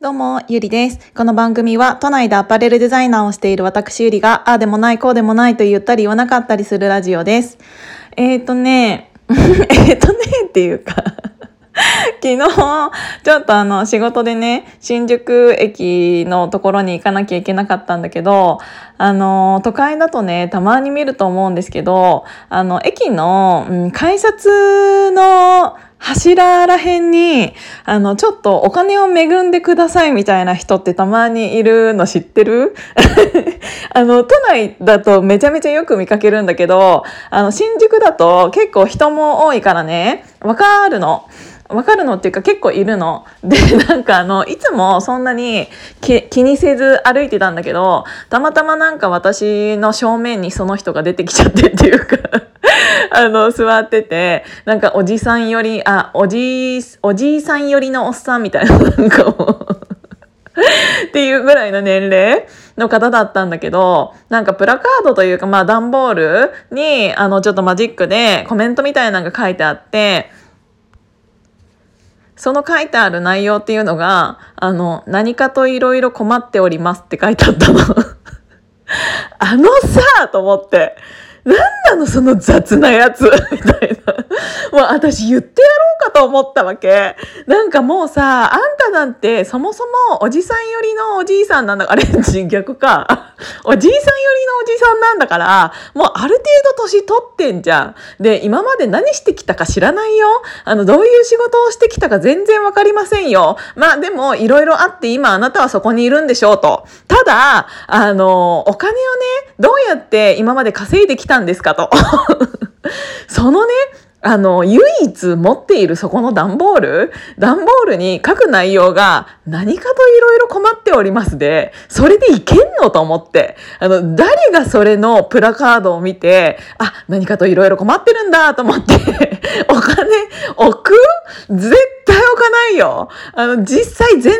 どうも、ゆりです。この番組は、都内でアパレルデザイナーをしている私ゆりが、ああでもない、こうでもないと言ったり言わなかったりするラジオです。えっ、ー、とね、えっとねっていうか 昨日、ちょっとあの、仕事でね、新宿駅のところに行かなきゃいけなかったんだけど、あの、都会だとね、たまに見ると思うんですけど、あの、駅の、うん、改札の、柱らへんに、あの、ちょっとお金を恵んでくださいみたいな人ってたまにいるの知ってる？あの、都内だとめちゃめちゃよく見かけるんだけど、あの、新宿だと結構人も多いからね、わかるの。わかるのっていうか結構いるの。で、なんかあの、いつもそんなに気にせず歩いてたんだけど、たまたまなんか私の正面にその人が出てきちゃってっていうか あの、座ってて、なんかおじさんより、あ、おじい、おじいさんよりのおっさんみたいな、なんかもう っていうぐらいの年齢の方だったんだけど、なんかプラカードというか、まあ段ボールに、あの、ちょっとマジックでコメントみたいなのが書いてあって、その書いてある内容っていうのが、あの、何かといろいろ困っておりますって書いてあったの あのさ、と思って。何なのその雑なやつ？みたいな。もう私言ってやろうかと思ったわけ。なんかもうさ、あんたなんてそもそもおじさん寄りのおじいさんなんだ、あ れ逆か。おじいさん寄りのおじさんなんだから、もうある程度年取ってんじゃん。で、今まで何してきたか知らないよ。あの、どういう仕事をしてきたか全然わかりませんよ。まあでも、いろいろあって今あなたはそこにいるんでしょうと。ただ、あの、お金をね、どうやって今まで稼いできたんですかと。そのね、あの、唯一持っているそこの段ボール？段ボールに書く内容が何かといろいろ困っておりますで、それでいけんのと思って。あの、誰がそれのプラカードを見て、あ、何かといろいろ困ってるんだと思って お金置く絶対置かないよ。あの、実際全然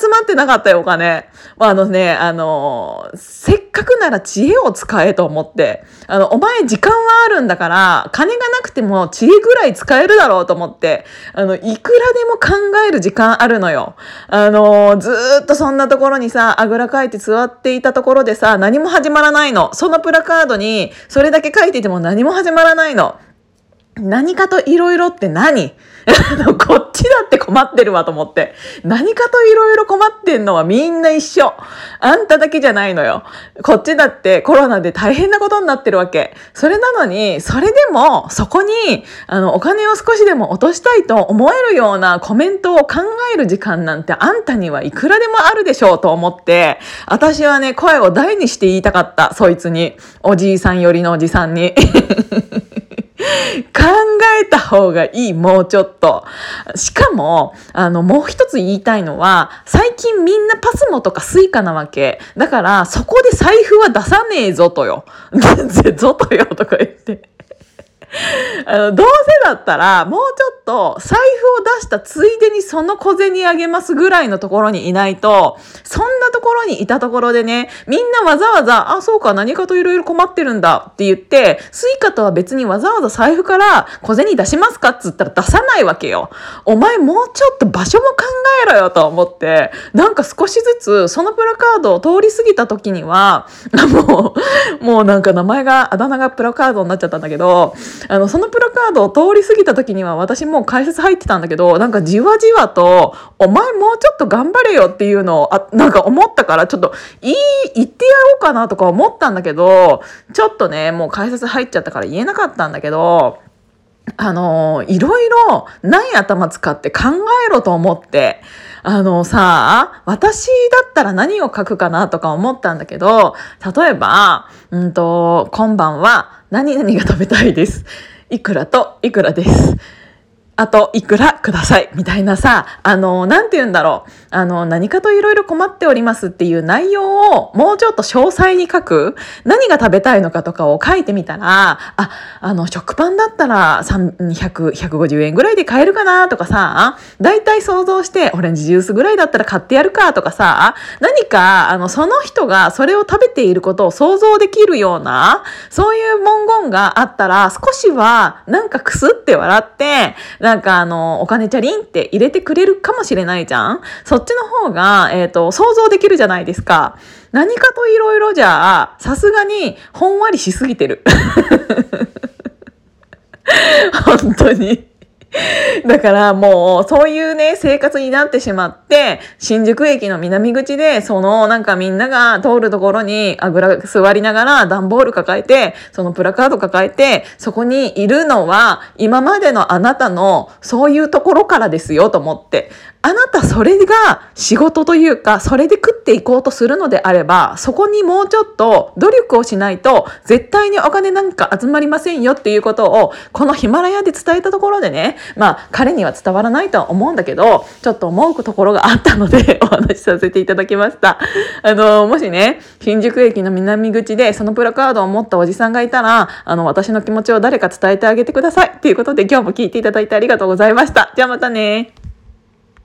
集まってなかったよ、お金。あのね、あの、せっかくなら知恵を使えと思って、あの、お前時間はあるんだから、金がなくても知恵ぐらい使えるだろうと思って、あの、いくらでも考える時間あるのよ。あの、ずっとそんなところにさ、あぐらかいて座っていたところでさ、何も始まらないの。そのプラカードに、それだけ書いていても何も始まらないの。何かといろいろって何？こっちだって困ってるわと思って。何かといろいろ困ってんのはみんな一緒。あんただけじゃないのよ。こっちだってコロナで大変なことになってるわけ。それなのに、それでもそこに、あの、お金を少しでも落としたいと思えるようなコメントを考える時間なんてあんたにはいくらでもあるでしょうと思って、私はね、声を大にして言いたかった。そいつに。おじいさん寄りのおじさんに。考えた方がいい、もうちょっと。しかも、あの、もう一つ言いたいのは、最近みんなパスモとかスイカなわけ。だから、そこで財布は出さねえぞとよ。ぞとよとか言って。あの、どうせだったら、もうちょっと財布を出したついでにその小銭あげますぐらいのところにいないと、そんなところにいたところでね、みんなわざわざ、あ、そうか、何かといろいろ困ってるんだって言って、スイカとは別にわざわざ財布から小銭出しますかっつったら出さないわけよ。お前もうちょっと場所も考えろよと思って、なんか少しずつそのプラカードを通り過ぎた時には、もう、もうなんか名前が、あだ名がプラカードになっちゃったんだけど、あの、そのカードを通り過ぎた時には私もう解説入ってたんだけど、なんかじわじわと、お前もうちょっと頑張れよっていうのを、あ、なんか思ったから、ちょっと、いい、言ってやろうかなとか思ったんだけど、ちょっとね、もう解説入っちゃったから言えなかったんだけど、あの、いろいろない頭使って考えろと思って、あのさ、私だったら何を書くかなとか思ったんだけど、例えば、うんと、今晩は何々が食べたいです。いくらといくらです。あといくらくださいみたいなさ、あの、なんて言うんだろう。あの、何かといろいろ困っておりますっていう内容をもうちょっと詳細に書く。何が食べたいのかとかを書いてみたら、あ、あの、食パンだったら300、150円ぐらいで買えるかなとかさ、だいたい想像してオレンジジュースぐらいだったら買ってやるかとかさ、何か、あの、その人がそれを食べていることを想像できるような、そういう文言があったら少しはなんかくすって笑って、なんかあの、お金チャリンって入れてくれるかもしれないじゃん？そっちの方が、えっ、ー、と、想像できるじゃないですか。何かといろいろじゃあ、さすがに、ほんわりしすぎてる。本当に。だからもうそういうね生活になってしまって新宿駅の南口でそのなんかみんなが通るところにあぐら座りながら段ボール抱えてそのプラカード抱えてそこにいるのは今までのあなたのそういうところからですよと思って。あなたそれが仕事というか、それで食っていこうとするのであれば、そこにもうちょっと努力をしないと、絶対にお金なんか集まりませんよっていうことを、このヒマラヤで伝えたところでね、まあ彼には伝わらないとは思うんだけど、ちょっと思うところがあったのでお話しさせていただきました。あの、もしね、新宿駅の南口でそのプラカードを持ったおじさんがいたら、あの、私の気持ちを誰か伝えてあげてください。ということで今日も聞いていただいてありがとうございました。じゃあまたね。